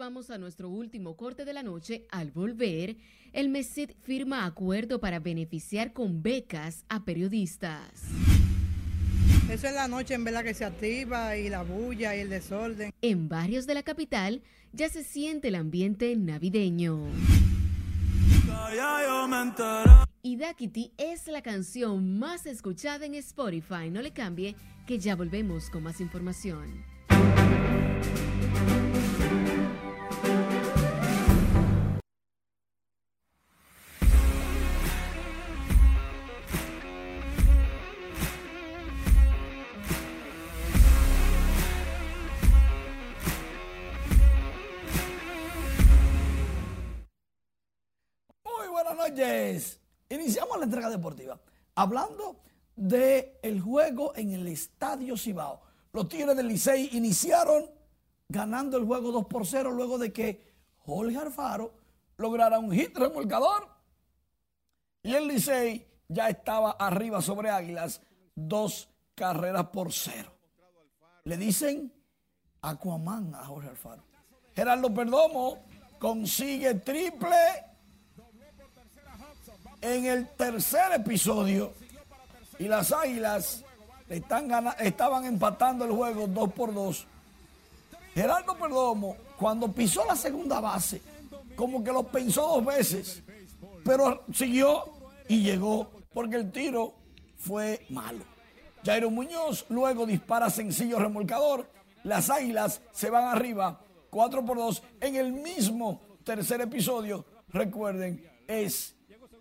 Vamos a nuestro último corte de la noche. Al volver, el MESID firma acuerdo para beneficiar con becas a periodistas. Eso es la noche en verdad que se activa y la bulla y el desorden. En barrios de la capital ya se siente el ambiente navideño. Y Dakiti es la canción más escuchada en Spotify. No le cambie, que ya volvemos con más información. Iniciamos la entrega deportiva hablando del el juego en el Estadio Cibao. Los Tigres del Licey iniciaron ganando el juego 2 por 0 luego de que Jorge Alfaro lograra un hit remolcador y el Licey ya estaba arriba sobre Águilas dos carreras por cero. Le dicen Aquaman a Jorge Alfaro. Gerardo Perdomo consigue triple en el tercer episodio y las Águilas están estaban empatando el juego 2 por 2. Gerardo Perdomo, cuando pisó la segunda base, como que lo pensó dos veces, pero siguió y llegó porque el tiro fue malo. Jairo Muñoz luego dispara sencillo remolcador. Las Águilas se van arriba 4 por 2 en el mismo tercer episodio. Recuerden, es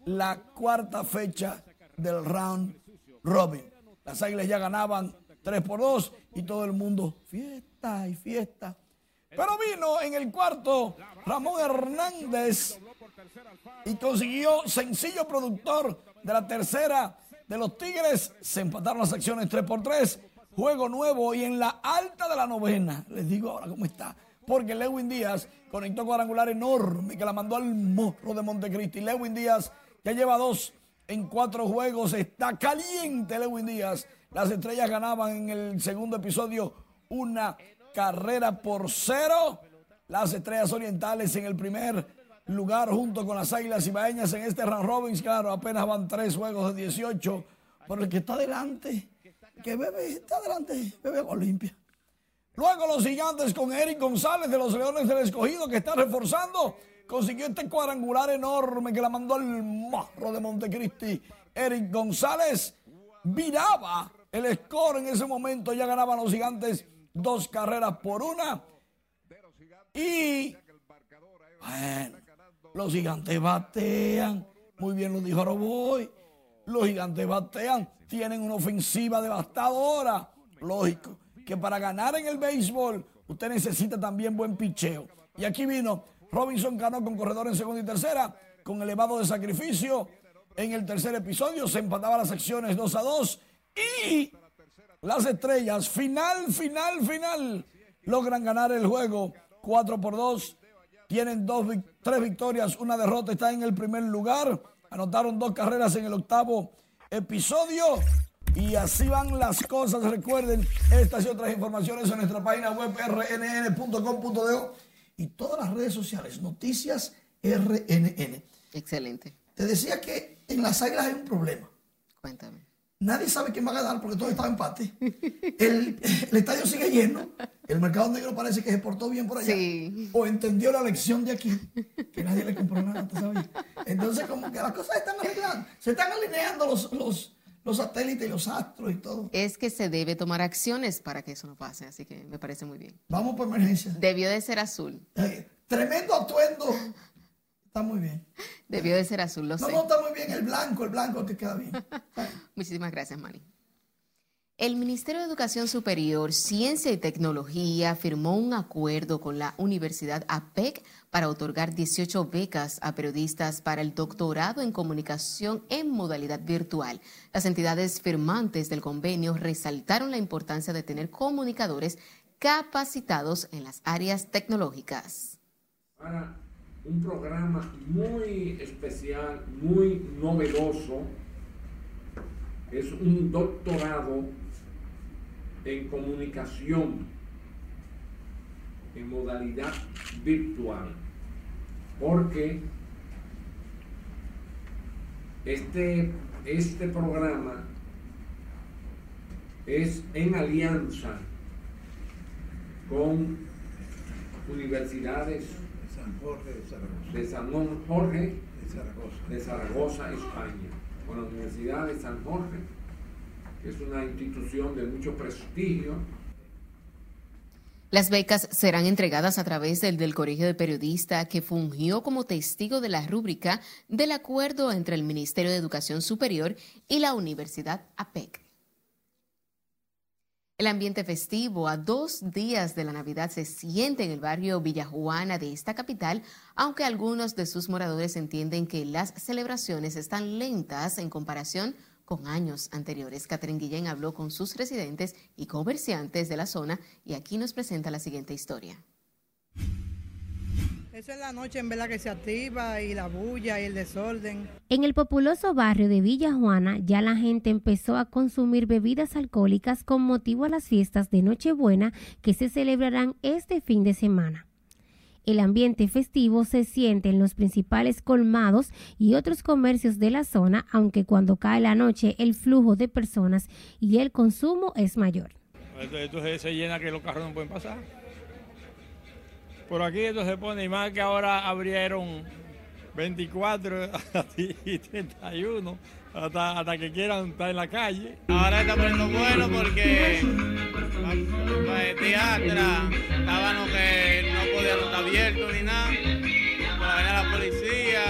la cuarta fecha del round robin. Las Águilas ya ganaban 3 por 2 y todo el mundo fiesta y fiesta. Pero vino en el cuarto Ramón Hernández y consiguió sencillo productor de la tercera de los Tigres. Se empataron las acciones 3 por 3. Juego nuevo y en la alta de la novena. Les digo ahora cómo está. Porque Lewin Díaz conectó cuadrangular enorme que la mandó al morro de Montecristi. Lewin Díaz ya lleva dos en cuatro juegos. Está caliente Lewin Díaz. Las estrellas ganaban en el segundo episodio una carrera por cero. Las estrellas orientales en el primer lugar junto con las águilas ibaeñas en este round robin. Claro, apenas van tres juegos de 18. Pero el que está adelante, que bebe, está adelante, bebe agua limpia. Luego los gigantes con Eric González de los Leones del Escogido que está reforzando. Consiguió este cuadrangular enorme que la mandó al morro de Montecristi. Eric González viraba el score en ese momento. Ya ganaban los gigantes dos carreras por una. Y bueno, los gigantes batean. Muy bien lo dijo Roboy. Los gigantes batean. Tienen una ofensiva devastadora. Lógico que para ganar en el béisbol usted necesita también buen picheo. Y aquí vino Robinson Cano con corredor en segunda y tercera, con elevado de sacrificio. En el tercer episodio se empataban las acciones 2 a 2 y las estrellas, final, final, final, logran ganar el juego 4 por 2. Tienen dos, tres victorias, una derrota, está en el primer lugar. Anotaron dos carreras en el octavo episodio. Y así van las cosas. Recuerden estas y otras informaciones en nuestra página web rnn.com.do y todas las redes sociales. Noticias RNN. Excelente. Te decía que en las águilas hay un problema. Cuéntame. Nadie sabe quién va a ganar porque todo está en empate. El, el estadio sigue lleno. El mercado negro parece que se portó bien por allá. O entendió la lección de aquí. Que nadie le compró nada, ¿tú sabes? Entonces, como que las cosas están arreglando. Se están alineando los, los, los satélites y los astros y todo. Es que se debe tomar acciones para que eso no pase, así que me parece muy bien. Vamos por emergencia. Debió de ser azul. Tremendo atuendo. Está muy bien. Debió de ser azul, lo No, sé. no, está muy bien. El blanco, el blanco que queda bien. Muchísimas gracias, Manny. El Ministerio de Educación Superior, Ciencia y Tecnología firmó un acuerdo con la Universidad APEC para otorgar 18 becas a periodistas para el doctorado en comunicación en modalidad virtual. Las entidades firmantes del convenio resaltaron la importancia de tener comunicadores capacitados en las áreas tecnológicas. para un programa muy especial, muy novedoso. Es un doctorado en comunicación en modalidad virtual. Porque este, este programa es en alianza con universidades de de San Jorge De Zaragoza. de Zaragoza, España, con la Universidad de San Jorge, es una institución de mucho prestigio. Las becas serán entregadas a través del, del Colegio de Periodistas que fungió como testigo de la rúbrica del acuerdo entre el Ministerio de Educación Superior y la Universidad APEC. El ambiente festivo a dos días de la Navidad se siente en el barrio Villajuana de esta capital, aunque algunos de sus moradores entienden que las celebraciones están lentas en comparación con años anteriores. Catherine Guillén habló con sus residentes y comerciantes de la zona y aquí nos presenta la siguiente historia. Eso es la noche en verdad que se activa y la bulla y el desorden. En el populoso barrio de Villa Juana ya la gente empezó a consumir bebidas alcohólicas con motivo a las fiestas de Nochebuena que se celebrarán este fin de semana. El ambiente festivo se siente en los principales colmados y otros comercios de la zona, aunque cuando cae la noche el flujo de personas y el consumo es mayor. Entonces se llena que los carros no pueden pasar. Por aquí esto se pone, y más que ahora abrieron 24 y 31, hasta, hasta que quieran estar en la calle. Ahora está poniendo bueno porque el teatro estaban que podían estar abiertos ni nada. Para venir a la policía,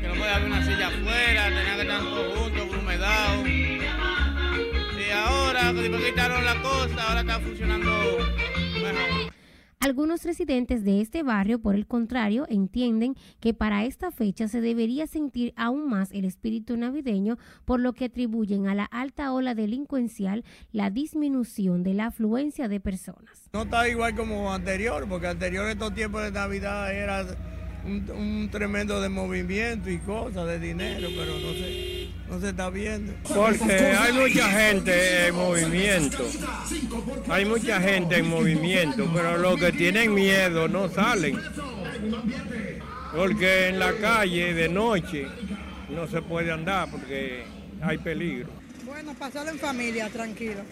que no podía haber una silla afuera, tenía que estar todos juntos, grumedados. Y ahora, que quitaron la cosa, ahora está funcionando mejor. Algunos residentes de este barrio, por el contrario, entienden que para esta fecha se debería sentir aún más el espíritu navideño, por lo que atribuyen a la alta ola delincuencial la disminución de la afluencia de personas. No está igual como anterior, porque anterior estos tiempos de Navidad era un, un tremendo de movimiento y cosas, de dinero, pero no se, no se está viendo. Porque hay mucha gente en movimiento, hay mucha gente en movimiento, pero los que tienen miedo no salen. Porque en la calle de noche no se puede andar porque hay peligro. Bueno, pasarlo en familia, tranquilo.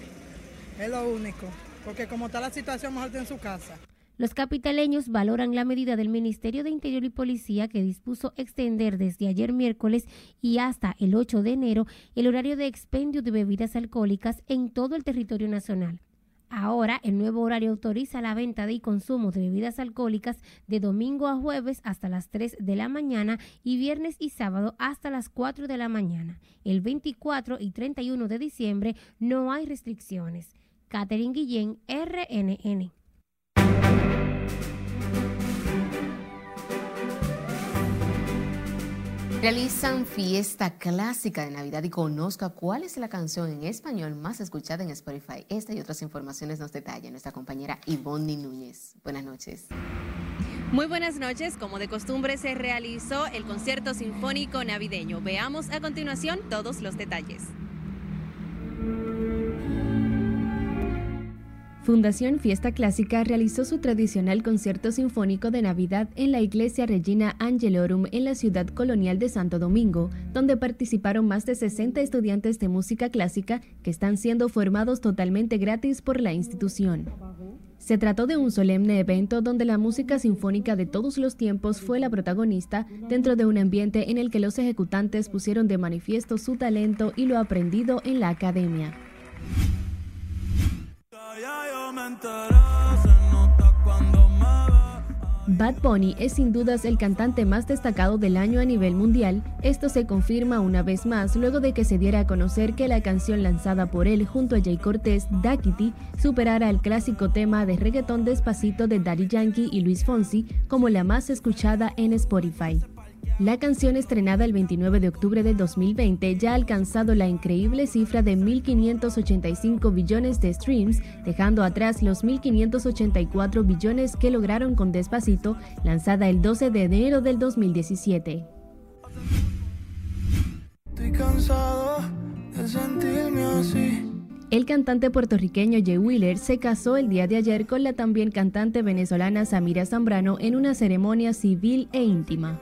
Es lo único. Porque como está la situación, mejor en su casa. Los capitaleños valoran la medida del Ministerio de Interior y Policía que dispuso extender desde ayer miércoles y hasta el 8 de enero el horario de expendio de bebidas alcohólicas en todo el territorio nacional. Ahora, el nuevo horario autoriza la venta y consumo de bebidas alcohólicas de domingo a jueves hasta las 3 de la mañana y viernes y sábado hasta las 4 de la mañana. El 24 y 31 de diciembre no hay restricciones. Catherine Guillén, RNN. Realizan fiesta clásica de Navidad y conozca cuál es la canción en español más escuchada en Spotify. Esta y otras informaciones nos detalla nuestra compañera Ivonne Núñez. Buenas noches. Muy buenas noches. Como de costumbre se realizó el concierto sinfónico navideño. Veamos a continuación todos los detalles. Fundación Fiesta Clásica realizó su tradicional concierto sinfónico de Navidad en la iglesia Regina Angelorum en la ciudad colonial de Santo Domingo, donde participaron más de 60 estudiantes de música clásica que están siendo formados totalmente gratis por la institución. Se trató de un solemne evento donde la música sinfónica de todos los tiempos fue la protagonista dentro de un ambiente en el que los ejecutantes pusieron de manifiesto su talento y lo aprendido en la academia. Bad Bunny es sin dudas el cantante más destacado del año a nivel mundial. Esto se confirma una vez más luego de que se diera a conocer que la canción lanzada por él junto a Jay Cortés, Daquiti, superara el clásico tema de reggaetón despacito de Daddy Yankee y Luis Fonsi como la más escuchada en Spotify. La canción estrenada el 29 de octubre de 2020 ya ha alcanzado la increíble cifra de 1.585 billones de streams, dejando atrás los 1.584 billones que lograron con Despacito, lanzada el 12 de enero del 2017. Estoy cansado de sentirme así. El cantante puertorriqueño Jay Wheeler se casó el día de ayer con la también cantante venezolana Samira Zambrano en una ceremonia civil e íntima.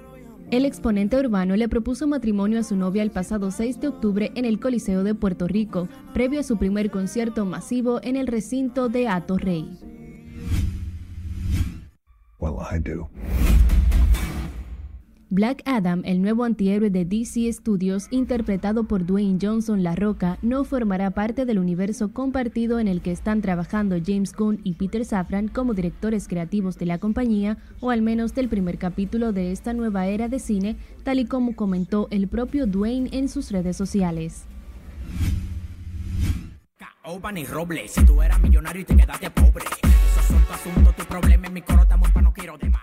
El exponente urbano le propuso matrimonio a su novia el pasado 6 de octubre en el Coliseo de Puerto Rico, previo a su primer concierto masivo en el recinto de Ato Rey. Black Adam, el nuevo antihéroe de DC Studios, interpretado por Dwayne Johnson La Roca, no formará parte del universo compartido en el que están trabajando James Gunn y Peter Safran como directores creativos de la compañía, o al menos del primer capítulo de esta nueva era de cine, tal y como comentó el propio Dwayne en sus redes sociales.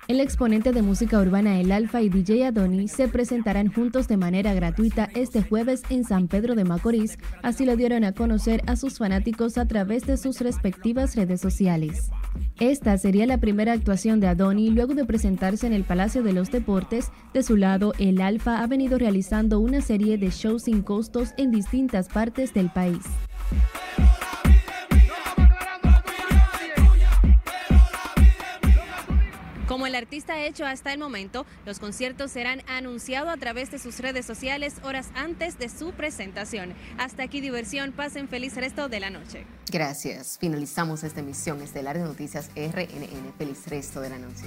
El exponente de música urbana El Alfa y DJ Adoni se presentarán juntos de manera gratuita este jueves en San Pedro de Macorís, así lo dieron a conocer a sus fanáticos a través de sus respectivas redes sociales. Esta sería la primera actuación de Adoni luego de presentarse en el Palacio de los Deportes. De su lado, el Alfa ha venido realizando una serie de shows sin costos en distintas partes del país. Como el artista ha hecho hasta el momento, los conciertos serán anunciados a través de sus redes sociales horas antes de su presentación. Hasta aquí diversión, pasen feliz resto de la noche. Gracias. Finalizamos esta emisión estelar de Noticias RNN. Feliz resto de la noche.